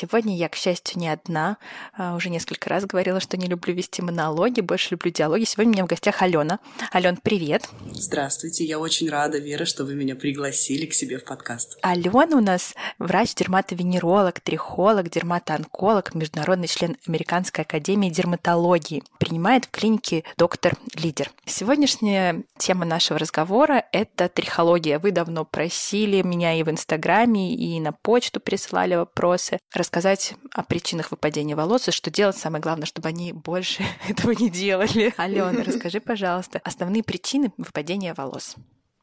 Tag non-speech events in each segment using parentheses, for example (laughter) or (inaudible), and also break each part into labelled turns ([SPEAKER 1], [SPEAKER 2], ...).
[SPEAKER 1] Сегодня я, к счастью, не одна. А, уже несколько раз говорила, что не люблю вести монологи, больше люблю диалоги. Сегодня у меня в гостях Алена. Ален, привет.
[SPEAKER 2] Здравствуйте, я очень рада, Вера, что вы меня пригласили к себе в подкаст.
[SPEAKER 1] Алена у нас врач-дерматовенеролог, трихолог, дерматоонколог, международный член Американской академии дерматологии. Принимает в клинике доктор Лидер. Сегодняшняя тема нашего разговора — это трихология. Вы давно просили меня и в Инстаграме, и на почту присылали вопросы рассказать о причинах выпадения волос и что делать. Самое главное, чтобы они больше (laughs) этого не делали. Алена, (laughs) расскажи, пожалуйста, основные причины выпадения волос.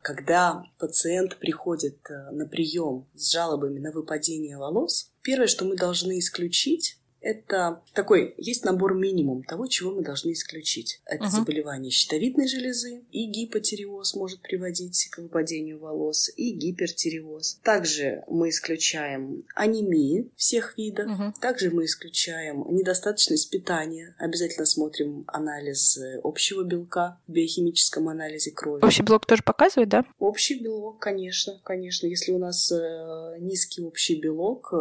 [SPEAKER 2] Когда пациент приходит э, на прием с жалобами на выпадение волос, первое, что мы должны исключить, это такой, есть набор минимум того, чего мы должны исключить. Это uh-huh. заболевание щитовидной железы, и гипотиреоз может приводить к выпадению волос, и гипертиреоз. Также мы исключаем анемии всех видов, uh-huh. также мы исключаем недостаточность питания. Обязательно смотрим анализ общего белка в биохимическом анализе крови.
[SPEAKER 1] Общий белок тоже показывает, да?
[SPEAKER 2] Общий белок, конечно, конечно. Если у нас э, низкий общий белок,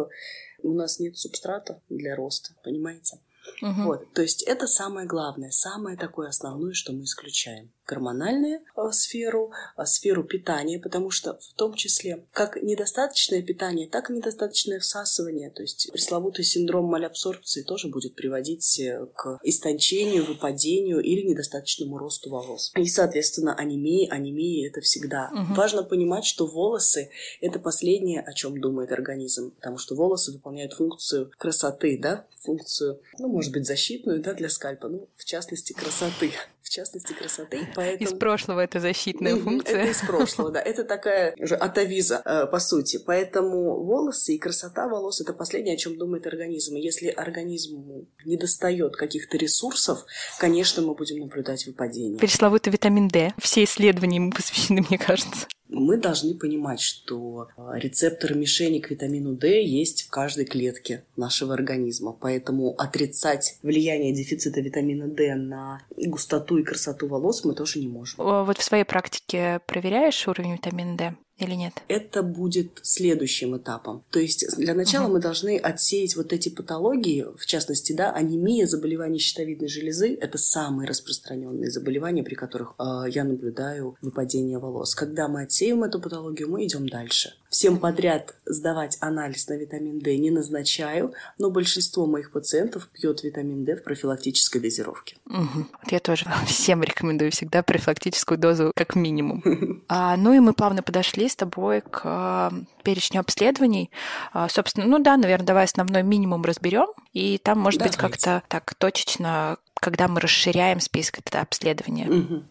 [SPEAKER 2] у нас нет субстрата для роста, понимаете? Угу. Вот, то есть это самое главное, самое такое основное, что мы исключаем гормональную э, сферу, э, сферу питания, потому что в том числе как недостаточное питание, так и недостаточное всасывание, то есть пресловутый синдром малябсорбции тоже будет приводить э, к истончению, выпадению или недостаточному росту волос. И, соответственно, анемия, анемия это всегда. Угу. Важно понимать, что волосы — это последнее, о чем думает организм, потому что волосы выполняют функцию красоты, да, функцию, ну, может быть, защитную, да, для скальпа, ну, в частности, красоты в частности, красоты.
[SPEAKER 1] Поэтому... Из прошлого это защитная функция.
[SPEAKER 2] Это из прошлого, да. Это такая уже атовиза, э, по сути. Поэтому волосы и красота волос — это последнее, о чем думает организм. И если организму не достает каких-то ресурсов, конечно, мы будем наблюдать выпадение.
[SPEAKER 1] Пресловутый витамин D. Все исследования ему посвящены, мне кажется.
[SPEAKER 2] Мы должны понимать, что э, рецепторы мишени к витамину D есть в каждой клетке нашего организма. Поэтому отрицать влияние дефицита витамина D на густоту и красоту волос мы тоже не можем.
[SPEAKER 1] Вот в своей практике проверяешь уровень витамина D? Или нет?
[SPEAKER 2] Это будет следующим этапом. То есть для начала угу. мы должны отсеять вот эти патологии, в частности, да, анемия, заболевания щитовидной железы – это самые распространенные заболевания, при которых э, я наблюдаю выпадение волос. Когда мы отсеем эту патологию, мы идем дальше. Всем подряд сдавать анализ на витамин D не назначаю, но большинство моих пациентов пьет витамин D в профилактической дозировке.
[SPEAKER 1] Угу. Вот я тоже (laughs) всем рекомендую всегда профилактическую дозу как минимум. (laughs) А, ну и мы плавно подошли с тобой к а, перечню обследований. А, собственно, ну да, наверное, давай основной минимум разберем, и там, может Давайте. быть, как-то так точечно, когда мы расширяем список это обследования.
[SPEAKER 2] Угу.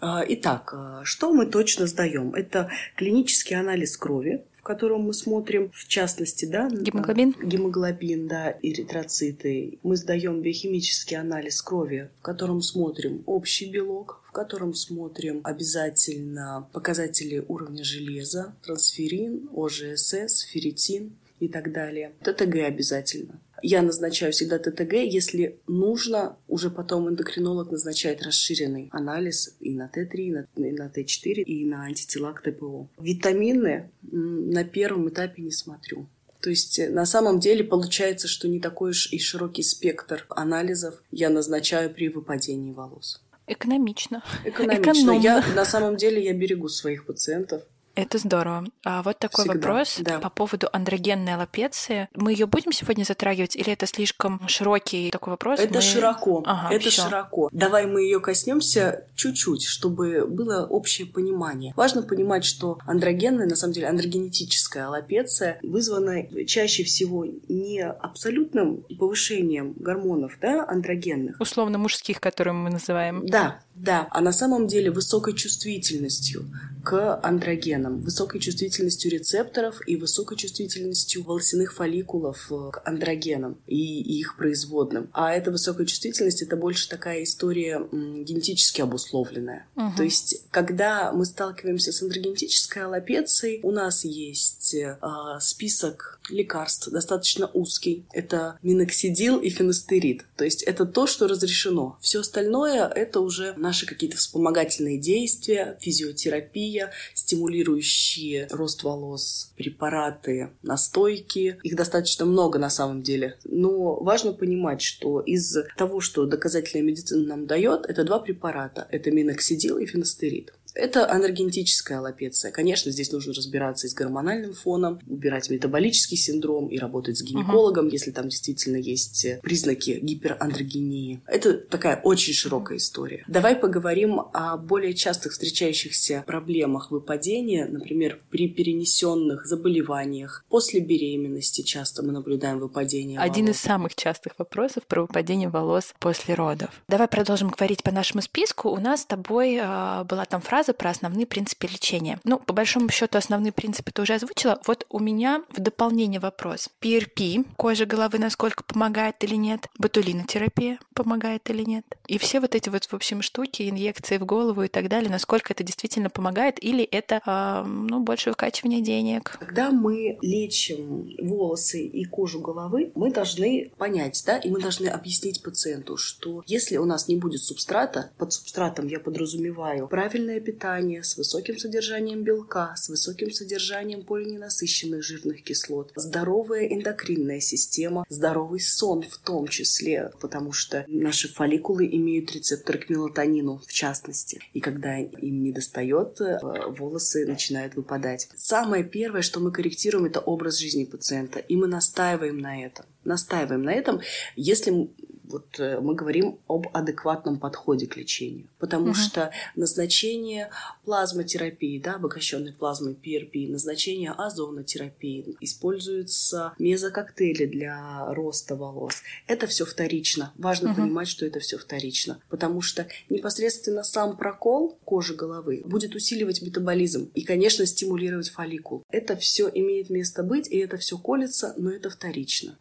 [SPEAKER 2] Итак, что мы точно сдаем? Это клинический анализ крови, в котором мы смотрим, в частности, да,
[SPEAKER 1] гемоглобин,
[SPEAKER 2] гемоглобин, да, эритроциты. Мы сдаем биохимический анализ крови, в котором смотрим общий белок, в котором смотрим обязательно показатели уровня железа, трансферин, ОЖСС, ферритин и так далее. ТТГ обязательно. Я назначаю всегда ТТГ, если нужно, уже потом эндокринолог назначает расширенный анализ и на Т3, и на, и на Т4, и на антитела к ТПО. Витамины на первом этапе не смотрю. То есть э, на самом деле получается, что не такой уж и широкий спектр анализов я назначаю при выпадении волос.
[SPEAKER 1] Экономично.
[SPEAKER 2] Экономично. Экономно. Я, на самом деле я берегу своих пациентов.
[SPEAKER 1] Это здорово. А вот такой Всегда, вопрос да. по поводу андрогенной аллопеции. Мы ее будем сегодня затрагивать, или это слишком широкий такой вопрос?
[SPEAKER 2] Это
[SPEAKER 1] мы...
[SPEAKER 2] широко. Ага, это всё. широко. Давай мы ее коснемся чуть-чуть, чтобы было общее понимание. Важно понимать, что андрогенная, на самом деле, андрогенетическая аллопеция вызвана чаще всего не абсолютным повышением гормонов, да, андрогенных.
[SPEAKER 1] Условно мужских, которые мы называем.
[SPEAKER 2] Да, Да, а на самом деле высокой чувствительностью к андрогенам, высокой чувствительностью рецепторов и высокой чувствительностью волосяных фолликулов э, к андрогенам и их производным. А эта высокая чувствительность это больше такая история генетически обусловленная. Угу. То есть, когда мы сталкиваемся с андрогенетической аллопецией, у нас есть э, список лекарств достаточно узкий. Это миноксидил и фенастерид. То есть это то, что разрешено. Все остальное это уже наши какие-то вспомогательные действия, физиотерапия, стимулирующие рост волос, препараты, настойки. Их достаточно много на самом деле. Но важно понимать, что из того, что доказательная медицина нам дает, это два препарата. Это миноксидил и фенастерид. Это анергентическая аллопеция. Конечно, здесь нужно разбираться и с гормональным фоном, убирать метаболический синдром и работать с гинекологом, uh-huh. если там действительно есть э, признаки гиперандрогении. Это такая очень широкая история. Давай поговорим о более частых встречающихся проблемах выпадения, например, при перенесенных заболеваниях. После беременности часто мы наблюдаем выпадение
[SPEAKER 1] Один волос. из самых частых вопросов про выпадение волос после родов. Давай продолжим говорить по нашему списку. У нас с тобой э, была там фраза фраза про основные принципы лечения. Ну, по большому счету, основные принципы ты уже озвучила. Вот у меня в дополнение вопрос. PRP, кожа головы, насколько помогает или нет? Ботулинотерапия помогает или нет? И все вот эти вот, в общем, штуки, инъекции в голову и так далее, насколько это действительно помогает или это, э, ну, больше выкачивание денег?
[SPEAKER 2] Когда мы лечим волосы и кожу головы, мы должны понять, да, и мы должны объяснить пациенту, что если у нас не будет субстрата, под субстратом я подразумеваю правильное питание с высоким содержанием белка, с высоким содержанием полиненасыщенных жирных кислот, здоровая эндокринная система, здоровый сон в том числе, потому что наши фолликулы имеют рецепторы к мелатонину в частности. И когда им не достает, э, волосы начинают выпадать. Самое первое, что мы корректируем, это образ жизни пациента. И мы настаиваем на этом настаиваем на этом, если вот э, мы говорим об адекватном подходе к лечению, потому угу. что назначение плазмотерапии, да, обогащенной плазмой PRP, назначение озонотерапии, используются мезококтейли для роста волос. Это все вторично. Важно угу. понимать, что это все вторично, потому что непосредственно сам прокол кожи головы будет усиливать метаболизм и, конечно, стимулировать фолликул. Это все имеет место быть, и это все колется, но это вторично.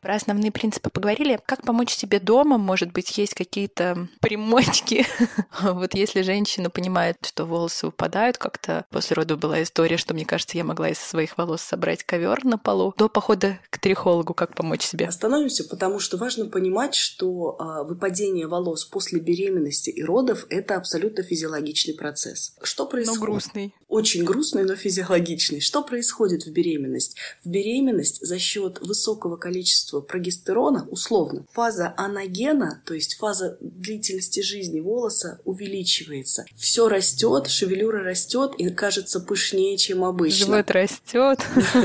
[SPEAKER 1] Про основные принципы поговорили. Как помочь себе дома? Может быть, есть какие-то примочки? (laughs) вот если женщина понимает, что волосы упадают, как-то после родов была история, что, мне кажется, я могла из своих волос собрать ковер на полу. До похода к трихологу как помочь себе?
[SPEAKER 2] Остановимся, потому что важно понимать, что э, выпадение волос после беременности и родов – это абсолютно физиологичный процесс. Что происходит?
[SPEAKER 1] Но грустный.
[SPEAKER 2] Очень грустный, но физиологичный. Что происходит в беременность? В беременность за счет высокого количества прогестерона, условно, фаза анагена, то есть фаза длительности жизни волоса увеличивается. Все растет, шевелюра растет и кажется пышнее, чем обычно.
[SPEAKER 1] Живот растет.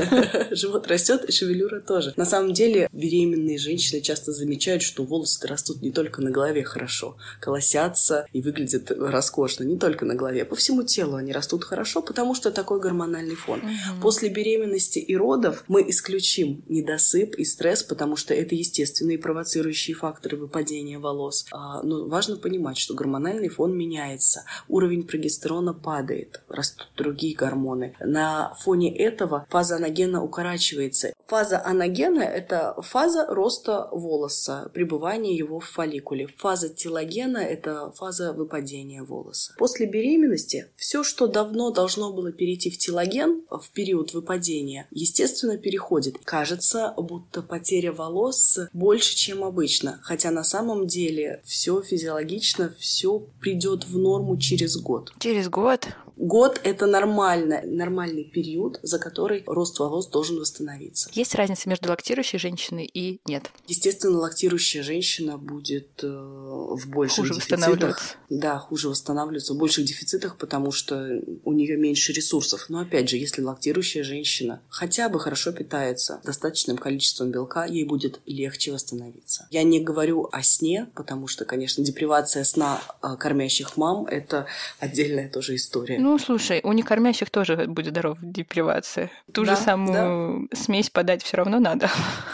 [SPEAKER 1] (laughs)
[SPEAKER 2] Живот растет, и шевелюра тоже. На самом деле беременные женщины часто замечают, что волосы растут не только на голове хорошо, колосятся и выглядят роскошно, не только на голове, по всему телу они растут хорошо, потому что такой гормональный фон. После беременности и родов мы исключим недосып и стресс, потому что это естественные провоцирующие факторы выпадения волос. А, но важно понимать, что гормональный фон меняется, уровень прогестерона падает, растут другие гормоны. На фоне этого фаза анагена укорачивается. Фаза анагена – это фаза роста волоса, пребывания его в фолликуле. Фаза телогена – это фаза выпадения волоса. После беременности все, что давно должно было перейти в телоген в период выпадения, естественно, переходит. Кажется, будто потеря волос больше, чем обычно. Хотя на самом деле все физиологично, все придет в норму через год.
[SPEAKER 1] Через год?
[SPEAKER 2] Год – это нормально, нормальный период, за который рост волос должен восстановиться.
[SPEAKER 1] Есть разница между лактирующей женщиной и нет?
[SPEAKER 2] Естественно, лактирующая женщина будет э, в больших хуже дефицитах. Да, хуже восстанавливаться, в больших дефицитах, потому что у нее меньше ресурсов. Но опять же, если лактирующая женщина хотя бы хорошо питается достаточным количеством белка, ей будет легче восстановиться. Я не говорю о сне, потому что, конечно, депривация сна э, кормящих мам – это отдельная тоже история.
[SPEAKER 1] Ну, слушай, у некормящих тоже будет здоров депривация. Ту да, же самую да. смесь под подать все равно надо.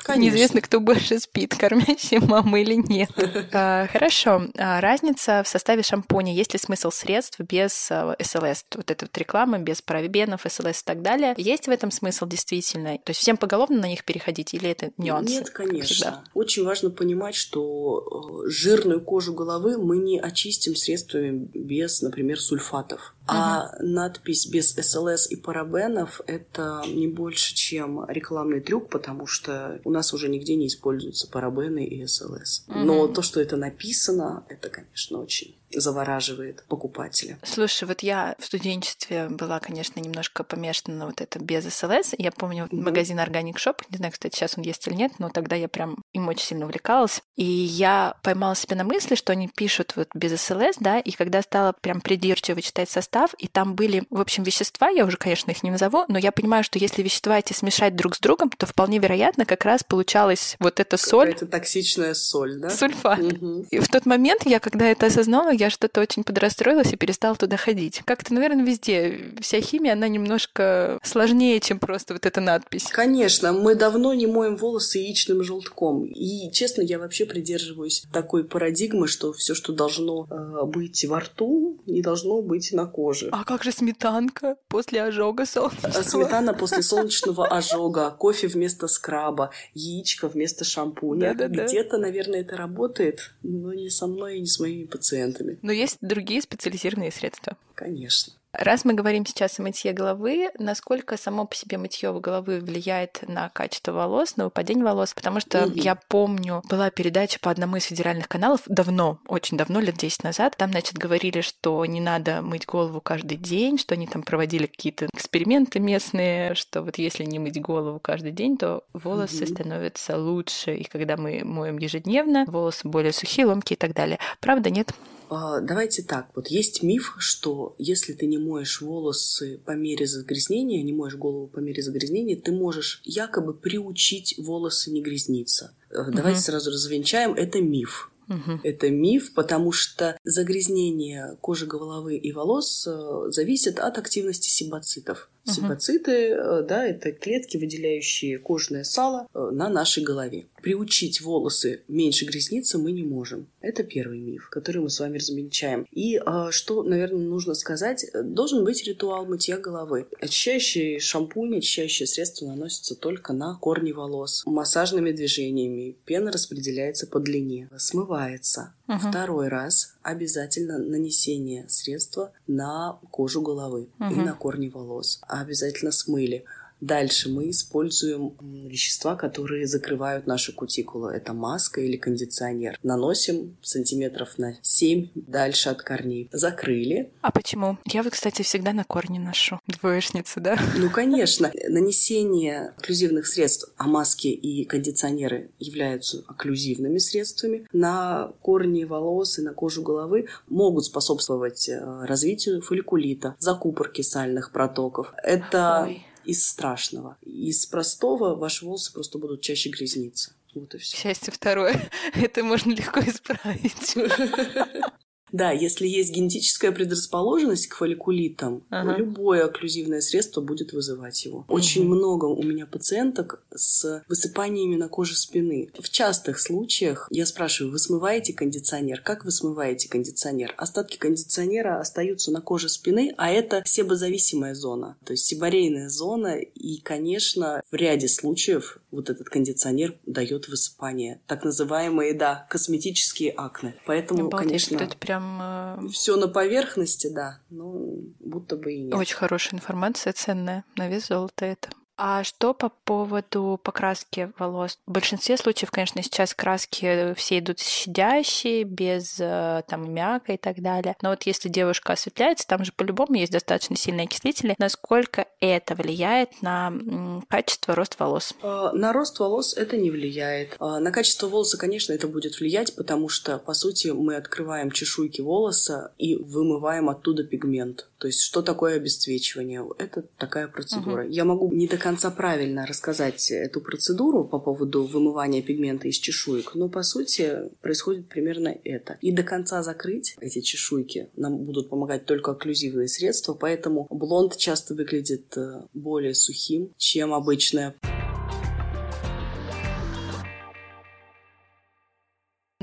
[SPEAKER 2] Конечно.
[SPEAKER 1] Неизвестно, кто больше спит, кормящая (laughs) мама или нет. (laughs) А, хорошо. А, разница в составе шампуня. Есть ли смысл средств без СЛС? Вот эта вот реклама без парабенов, СЛС и так далее. Есть в этом смысл действительно? То есть всем поголовно на них переходить или это нюанс?
[SPEAKER 2] Нет, конечно. Очень важно понимать, что э, жирную кожу головы мы не очистим средствами без, например, сульфатов. А угу. надпись без СЛС и парабенов – это не больше, чем рекламный трюк, потому что у нас уже нигде не используются парабены и СЛС. Угу. Но то, что это написано, это, конечно, очень завораживает покупателя.
[SPEAKER 1] Слушай, вот я в студенчестве была, конечно, немножко помешана на вот это без СЛС. Я помню mm-hmm. магазин Organic Shop, не знаю, кстати, сейчас он есть или нет, но тогда я прям им очень сильно увлекалась. И я поймала себя на мысли, что они пишут вот без СЛС, да, и когда стала прям придирчиво читать состав, и там были, в общем, вещества, я уже, конечно, их не назову, но я понимаю, что если вещества эти смешать друг с другом, то вполне вероятно как раз получалась вот эта соль.
[SPEAKER 2] Это токсичная соль, да?
[SPEAKER 1] Сульфат. Угу. И в тот момент я, когда это осознала, я что-то очень подрастроилась и перестала туда ходить. Как-то, наверное, везде вся химия, она немножко сложнее, чем просто вот эта надпись.
[SPEAKER 2] Конечно, мы давно не моем волосы яичным желтком. И, честно, я вообще придерживаюсь такой парадигмы, что все, что должно э, быть во рту, не должно быть на коже.
[SPEAKER 1] А как же сметанка после ожога солнечного? А
[SPEAKER 2] сметана после (laughs) солнечного ожога, кофе вместо скраба, яичко вместо шампуня. Где-то, наверное, это работает, но не со мной и не с моими пациентами.
[SPEAKER 1] Но есть другие специализированные средства.
[SPEAKER 2] Конечно.
[SPEAKER 1] Раз мы говорим сейчас о мытье головы, насколько само по себе мытье головы влияет на качество волос, на выпадение волос? Потому что угу. я помню, была передача по одному из федеральных каналов давно, очень давно, лет 10 назад. Там, значит, говорили, что не надо мыть голову каждый день, что они там проводили какие-то эксперименты местные, что вот если не мыть голову каждый день, то волосы угу. становятся лучше. И когда мы моем ежедневно, волосы более сухие, ломкие и так далее. Правда, нет?
[SPEAKER 2] А, давайте так, вот есть миф, что если ты не моешь волосы по мере загрязнения, не моешь голову по мере загрязнения, ты можешь якобы приучить волосы не грязниться. Угу. Давайте сразу развенчаем, это миф. Угу. Это миф, потому что загрязнение кожи головы и волос э, зависит от активности сибоцитов. Угу. Сибоциты, э, да, это клетки, выделяющие кожное сало э, на нашей голове. Приучить волосы меньше грязниться мы не можем. Это первый миф, который мы с вами размечаем. И а, что, наверное, нужно сказать, должен быть ритуал мытья головы. Очищающий шампунь, очищающее средство наносится только на корни волос. Массажными движениями пена распределяется по длине, смывается. Угу. Второй раз обязательно нанесение средства на кожу головы угу. и на корни волос. Обязательно смыли. Дальше мы используем вещества, которые закрывают нашу кутикулу. Это маска или кондиционер. Наносим сантиметров на 7 дальше от корней. Закрыли.
[SPEAKER 1] А почему? Я вот, кстати, всегда на корни ношу. Двоечница, да?
[SPEAKER 2] Ну, (laughs) конечно. Нанесение окклюзивных средств, а маски и кондиционеры являются окклюзивными средствами, на корни волос и на кожу головы могут способствовать э, развитию фолликулита, закупорки сальных протоков. Это Ой из страшного. Из простого ваши волосы просто будут чаще грязниться. Вот и все.
[SPEAKER 1] Счастье второе. (laughs) Это можно легко исправить. (laughs)
[SPEAKER 2] Да, если есть генетическая предрасположенность к фолликулитам, ага. любое окклюзивное средство будет вызывать его. Очень угу. много у меня пациенток с высыпаниями на коже спины. В частых случаях я спрашиваю, вы смываете кондиционер? Как вы смываете кондиционер? Остатки кондиционера остаются на коже спины, а это себозависимая зона, то есть себорейная зона, и, конечно, в ряде случаев вот этот кондиционер дает высыпание. Так называемые, да, косметические акне. Поэтому, Обалдеть, конечно...
[SPEAKER 1] Это прям прям...
[SPEAKER 2] Э, Все на поверхности, да, но будто бы и нет.
[SPEAKER 1] Очень хорошая информация, ценная, на вес золота это. А что по поводу покраски волос? В большинстве случаев, конечно, сейчас краски все идут щадящие, без э, там мяка и так далее. Но вот если девушка осветляется, там же по-любому есть достаточно сильные окислители. Насколько это влияет на качество рост волос?
[SPEAKER 2] А, на рост волос это не влияет. А, на качество волоса, конечно, это будет влиять, потому что, по сути, мы открываем чешуйки волоса и вымываем оттуда пигмент. То есть, что такое обесцвечивание? Это такая процедура. Угу. Я могу не до конца правильно рассказать эту процедуру по поводу вымывания пигмента из чешуек, но, по сути, происходит примерно это. И до конца закрыть эти чешуйки нам будут помогать только окклюзивные средства, поэтому блонд часто выглядит э, более сухим, чем обычная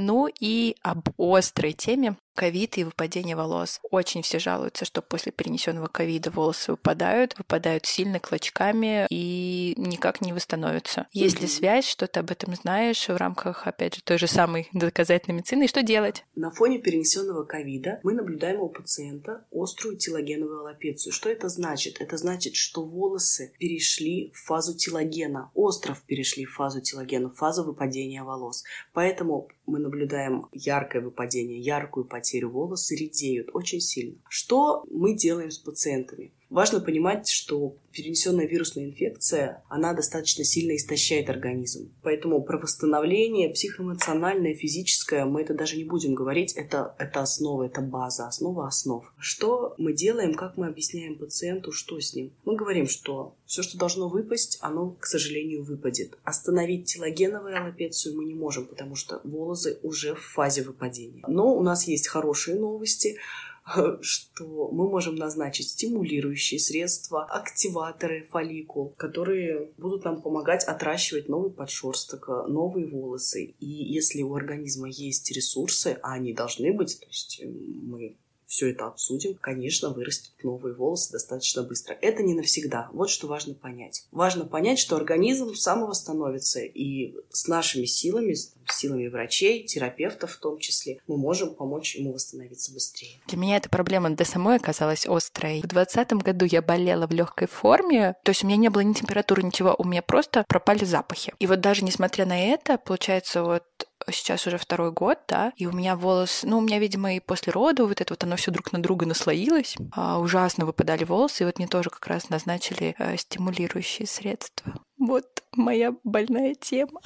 [SPEAKER 1] Ну и об острой теме ковид и выпадение волос. Очень все жалуются, что после перенесенного ковида волосы выпадают, выпадают сильно клочками и никак не восстановятся. Есть ли связь, что ты об этом знаешь в рамках, опять же, той же самой (laughs) доказательной медицины, и что делать?
[SPEAKER 2] На фоне перенесенного ковида мы наблюдаем у пациента острую телогеновую аллопецию. Что это значит? Это значит, что волосы перешли в фазу телогена, остров перешли в фазу телогена, в фазу выпадения волос. Поэтому мы наблюдаем яркое выпадение, яркую потерю волосы редеют очень сильно. Что мы делаем с пациентами? Важно понимать, что перенесенная вирусная инфекция, она достаточно сильно истощает организм. Поэтому про восстановление психоэмоциональное, физическое, мы это даже не будем говорить, это, это основа, это база, основа основ. Что мы делаем, как мы объясняем пациенту, что с ним? Мы говорим, что все, что должно выпасть, оно, к сожалению, выпадет. Остановить телогеновую аллопецию мы не можем, потому что волосы уже в фазе выпадения. Но у нас есть хорошие новости – (laughs) что мы можем назначить стимулирующие средства, активаторы фолликул, которые будут нам помогать отращивать новый подшерсток, новые волосы. И если у организма есть ресурсы, а они должны быть, то есть мы все это обсудим, конечно, вырастут новые волосы достаточно быстро. Это не навсегда. Вот что важно понять. Важно понять, что организм самовосстановится, и с нашими силами, с силами врачей, терапевтов в том числе, мы можем помочь ему восстановиться быстрее.
[SPEAKER 1] Для меня эта проблема для самой оказалась острой. В 2020 году я болела в легкой форме, то есть у меня не было ни температуры, ничего, у меня просто пропали запахи. И вот даже несмотря на это, получается, вот сейчас уже второй год, да, и у меня волос, ну, у меня, видимо, и после рода вот это вот оно все друг на друга наслоилось, а, ужасно выпадали волосы, и вот мне тоже как раз назначили э, стимулирующие средства. Вот моя больная тема.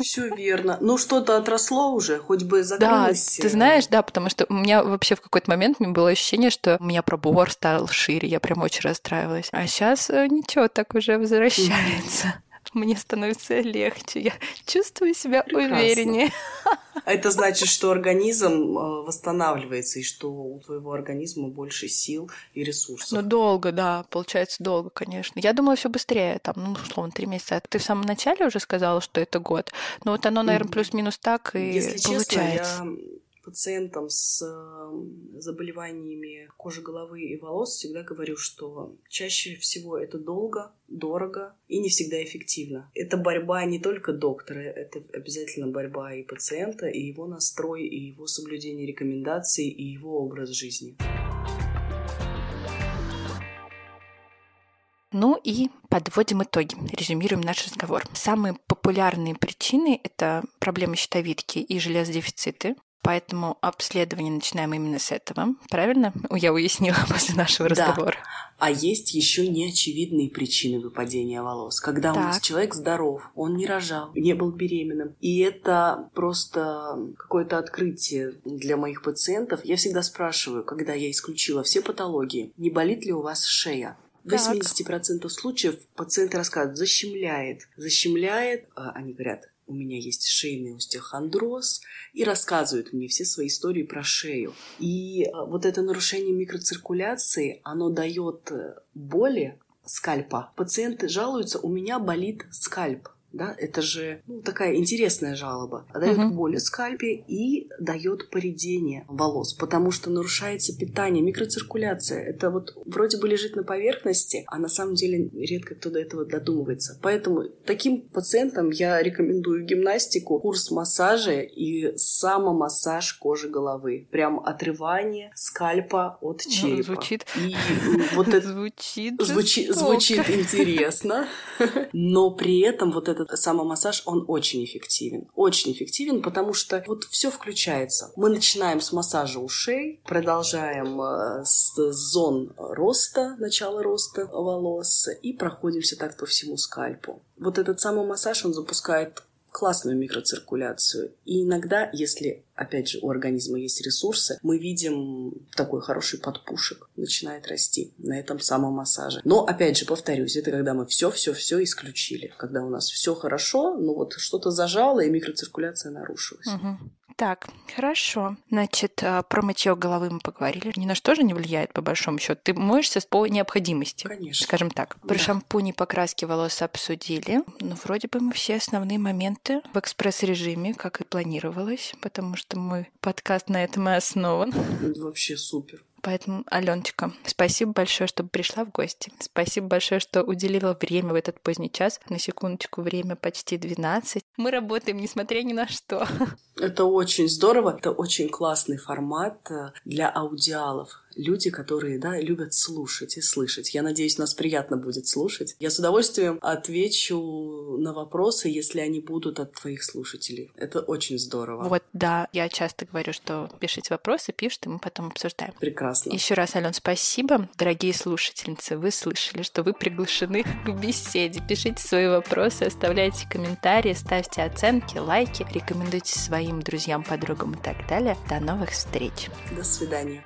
[SPEAKER 2] Все верно. Ну, что-то отросло уже, хоть бы закрылось.
[SPEAKER 1] Да, ты знаешь, да, потому что у меня вообще в какой-то момент мне было ощущение, что у меня пробор стал шире, я прям очень расстраивалась. А сейчас э, ничего, так уже возвращается мне становится легче, я чувствую себя Прекрасно. увереннее.
[SPEAKER 2] А это значит, что организм э, восстанавливается, и что у твоего организма больше сил и ресурсов.
[SPEAKER 1] Ну, долго, да, получается долго, конечно. Я думала, все быстрее, там, ну, условно, три месяца. Ты в самом начале уже сказала, что это год. Но вот оно, наверное, плюс-минус так и Если получается.
[SPEAKER 2] Честно, я пациентам с заболеваниями кожи головы и волос всегда говорю, что чаще всего это долго, дорого и не всегда эффективно. Это борьба не только доктора, это обязательно борьба и пациента, и его настрой, и его соблюдение рекомендаций, и его образ жизни.
[SPEAKER 1] Ну и подводим итоги, резюмируем наш разговор. Самые популярные причины – это проблемы щитовидки и железодефициты. Поэтому обследование начинаем именно с этого. Правильно? Я уяснила (laughs) после нашего да. разговора.
[SPEAKER 2] А есть еще неочевидные причины выпадения волос. Когда так. у нас человек здоров, он не рожал, не был беременным. И это просто какое-то открытие для моих пациентов. Я всегда спрашиваю, когда я исключила все патологии, не болит ли у вас шея? В 80% случаев пациенты рассказывают, защемляет. Защемляет, а они говорят, у меня есть шейный остеохондроз, и рассказывают мне все свои истории про шею. И а, вот это нарушение микроциркуляции, оно дает э, боли скальпа. Пациенты жалуются, у меня болит скальп да, это же ну, такая интересная жалоба. Дает угу. боль в скальпе и дает поредение волос, потому что нарушается питание, микроциркуляция. Это вот вроде бы лежит на поверхности, а на самом деле редко кто до этого додумывается. Поэтому таким пациентам я рекомендую гимнастику, курс массажа и самомассаж кожи головы. Прям отрывание скальпа от ну, черепа.
[SPEAKER 1] Звучит.
[SPEAKER 2] И вот это звучит, звучит, звучит интересно, но при этом вот этот самомассаж, он очень эффективен. Очень эффективен, потому что вот все включается. Мы начинаем с массажа ушей, продолжаем э, с зон роста, начала роста волос и проходимся так по всему скальпу. Вот этот самый массаж, он запускает классную микроциркуляцию. И иногда, если, опять же, у организма есть ресурсы, мы видим такой хороший подпушек, начинает расти на этом самом массаже. Но, опять же, повторюсь, это когда мы все-все-все исключили. Когда у нас все хорошо, но вот что-то зажало, и микроциркуляция нарушилась.
[SPEAKER 1] Угу. Так, хорошо. Значит, а, про мытье головы мы поговорили. Ни на что же не влияет, по большому счету. Ты моешься по необходимости.
[SPEAKER 2] Конечно.
[SPEAKER 1] Скажем так. Про да. шампунь и покраски волос обсудили. Ну, вроде бы мы все основные моменты в экспресс-режиме, как и планировалось, потому что мой подкаст на этом и основан.
[SPEAKER 2] Вообще супер.
[SPEAKER 1] Поэтому, Аленочка, спасибо большое, что пришла в гости. Спасибо большое, что уделила время в этот поздний час. На секундочку, время почти 12. Мы работаем, несмотря ни на что.
[SPEAKER 2] Это очень здорово. Это очень классный формат э, для аудиалов люди, которые, да, любят слушать и слышать. Я надеюсь, нас приятно будет слушать. Я с удовольствием отвечу на вопросы, если они будут от твоих слушателей. Это очень здорово.
[SPEAKER 1] Вот, да, я часто говорю, что пишите вопросы, пишите, мы потом обсуждаем.
[SPEAKER 2] Прекрасно.
[SPEAKER 1] Еще раз, Ален, спасибо. Дорогие слушательницы, вы слышали, что вы приглашены (laughs) к беседе. Пишите свои вопросы, оставляйте комментарии, ставьте оценки, лайки, рекомендуйте своим друзьям, подругам и так далее. До новых встреч.
[SPEAKER 2] До свидания.